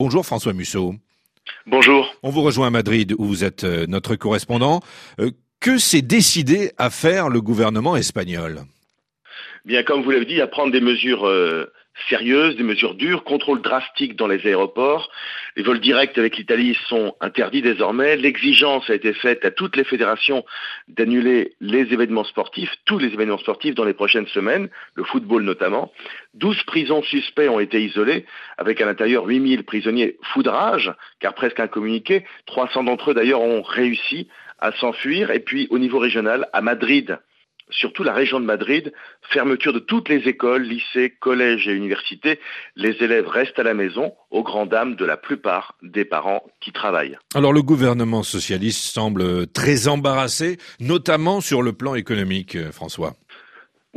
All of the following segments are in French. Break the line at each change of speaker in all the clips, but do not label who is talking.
Bonjour François Musso.
Bonjour.
On vous rejoint à Madrid où vous êtes euh, notre correspondant. Euh, que s'est décidé à faire le gouvernement espagnol?
Bien, comme vous l'avez dit, à prendre des mesures euh, sérieuses, des mesures dures, contrôle drastique dans les aéroports. Les vols directs avec l'Italie sont interdits désormais. L'exigence a été faite à toutes les fédérations d'annuler les événements sportifs, tous les événements sportifs dans les prochaines semaines, le football notamment. 12 prisons suspects ont été isolées, avec à l'intérieur 8000 prisonniers foudrage, car presque incommuniqués. 300 d'entre eux d'ailleurs ont réussi à s'enfuir. Et puis au niveau régional, à Madrid, surtout la région de Madrid, fermeture de toutes les écoles, lycées, collèges et universités. Les élèves restent à la maison, aux grandes dames de la plupart des parents qui travaillent.
Alors le gouvernement socialiste semble très embarrassé, notamment sur le plan économique, euh, François.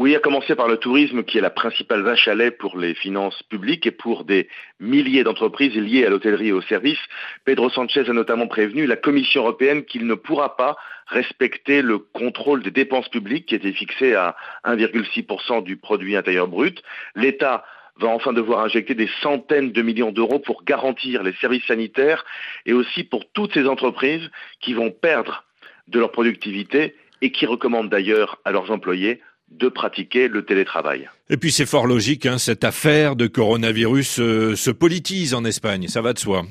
Oui, à commencer par le tourisme qui est la principale vache à lait pour les finances publiques et pour des milliers d'entreprises liées à l'hôtellerie et aux services. Pedro Sanchez a notamment prévenu la Commission européenne qu'il ne pourra pas respecter le contrôle des dépenses publiques qui était fixé à 1,6% du produit intérieur brut. L'État va enfin devoir injecter des centaines de millions d'euros pour garantir les services sanitaires et aussi pour toutes ces entreprises qui vont perdre de leur productivité et qui recommandent d'ailleurs à leurs employés de pratiquer le télétravail.
Et puis c'est fort logique, hein, cette affaire de coronavirus euh, se politise en Espagne, ça va de soi.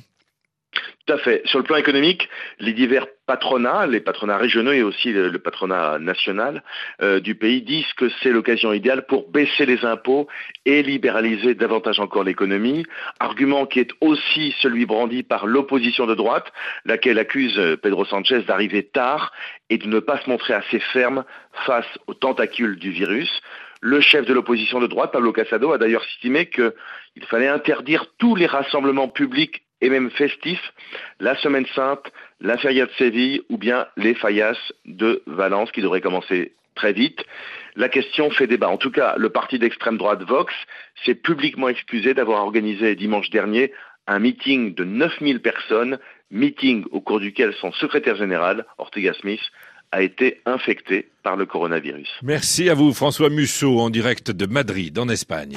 Tout à fait. Sur le plan économique, les divers patronats, les patronats régionaux et aussi le, patronat national euh, du pays disent que c'est l'occasion idéale pour baisser les impôts et libéraliser davantage encore l'économie. Argument qui est aussi celui brandi par l'opposition de droite, laquelle accuse euh, Pedro Sanchez d'arriver tard et de ne pas se montrer assez ferme face aux tentacules du virus. Le chef de l'opposition de droite, Pablo Casado, a d'ailleurs estimé qu'il fallait interdire tous les rassemblements publics et même festifs, la Semaine Sainte, la Feria de Séville ou bien les Fallas de Valence qui devraient commencer très vite. La question fait débat. En tout cas, le parti d'extrême droite Vox s'est publiquement excusé d'avoir organisé dimanche dernier un meeting de 9000 personnes, meeting au cours duquel son secrétaire général, Ortega Smith, a été infecté par le coronavirus.
Merci à vous François Musso en direct de Madrid en Espagne.